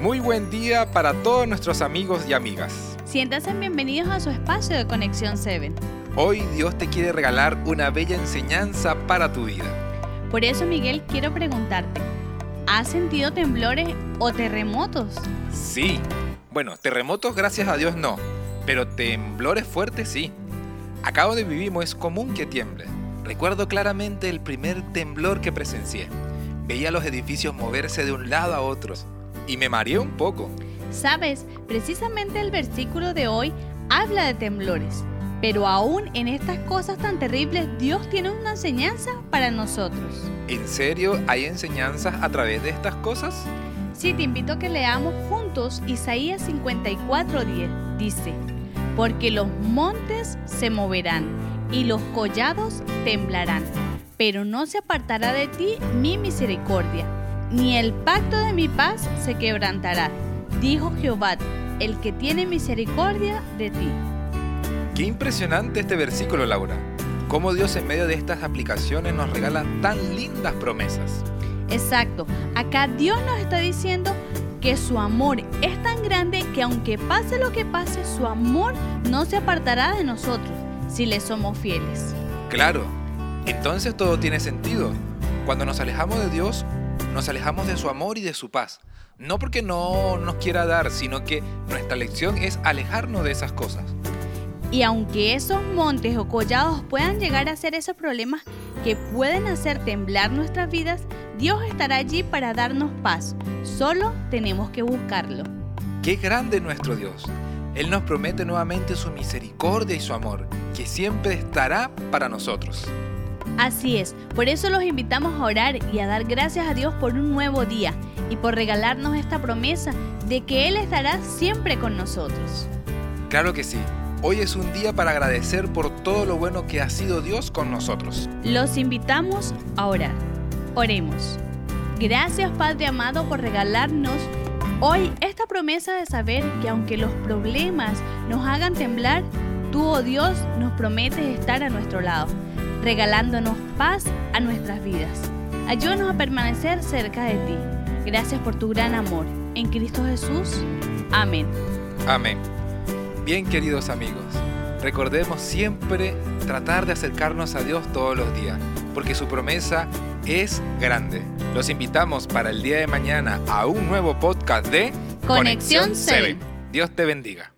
Muy buen día para todos nuestros amigos y amigas. Siéntanse bienvenidos a su espacio de Conexión 7. Hoy Dios te quiere regalar una bella enseñanza para tu vida. Por eso, Miguel, quiero preguntarte, ¿has sentido temblores o terremotos? Sí. Bueno, terremotos gracias a Dios no, pero temblores fuertes sí. Acá donde vivimos es común que tiemble. Recuerdo claramente el primer temblor que presencié. Veía los edificios moverse de un lado a otro y me mareé un poco. Sabes, precisamente el versículo de hoy habla de temblores, pero aún en estas cosas tan terribles Dios tiene una enseñanza para nosotros. ¿En serio hay enseñanzas a través de estas cosas? Sí, te invito a que leamos juntos Isaías 54:10. Dice, porque los montes se moverán y los collados temblarán pero no se apartará de ti mi misericordia, ni el pacto de mi paz se quebrantará, dijo Jehová, el que tiene misericordia de ti. Qué impresionante este versículo, Laura. Cómo Dios en medio de estas aplicaciones nos regala tan lindas promesas. Exacto. Acá Dios nos está diciendo que su amor es tan grande que aunque pase lo que pase, su amor no se apartará de nosotros si le somos fieles. Claro, entonces todo tiene sentido. Cuando nos alejamos de Dios, nos alejamos de su amor y de su paz. No porque no nos quiera dar, sino que nuestra lección es alejarnos de esas cosas. Y aunque esos montes o collados puedan llegar a ser esos problemas que pueden hacer temblar nuestras vidas, Dios estará allí para darnos paz. Solo tenemos que buscarlo. Qué grande nuestro Dios. Él nos promete nuevamente su misericordia y su amor, que siempre estará para nosotros. Así es, por eso los invitamos a orar y a dar gracias a Dios por un nuevo día y por regalarnos esta promesa de que Él estará siempre con nosotros. Claro que sí, hoy es un día para agradecer por todo lo bueno que ha sido Dios con nosotros. Los invitamos a orar. Oremos. Gracias Padre amado por regalarnos hoy esta promesa de saber que aunque los problemas nos hagan temblar, tú, oh Dios, nos prometes estar a nuestro lado regalándonos paz a nuestras vidas. Ayúdanos a permanecer cerca de ti. Gracias por tu gran amor. En Cristo Jesús. Amén. Amén. Bien queridos amigos, recordemos siempre tratar de acercarnos a Dios todos los días, porque su promesa es grande. Los invitamos para el día de mañana a un nuevo podcast de Conexión 7. Dios te bendiga.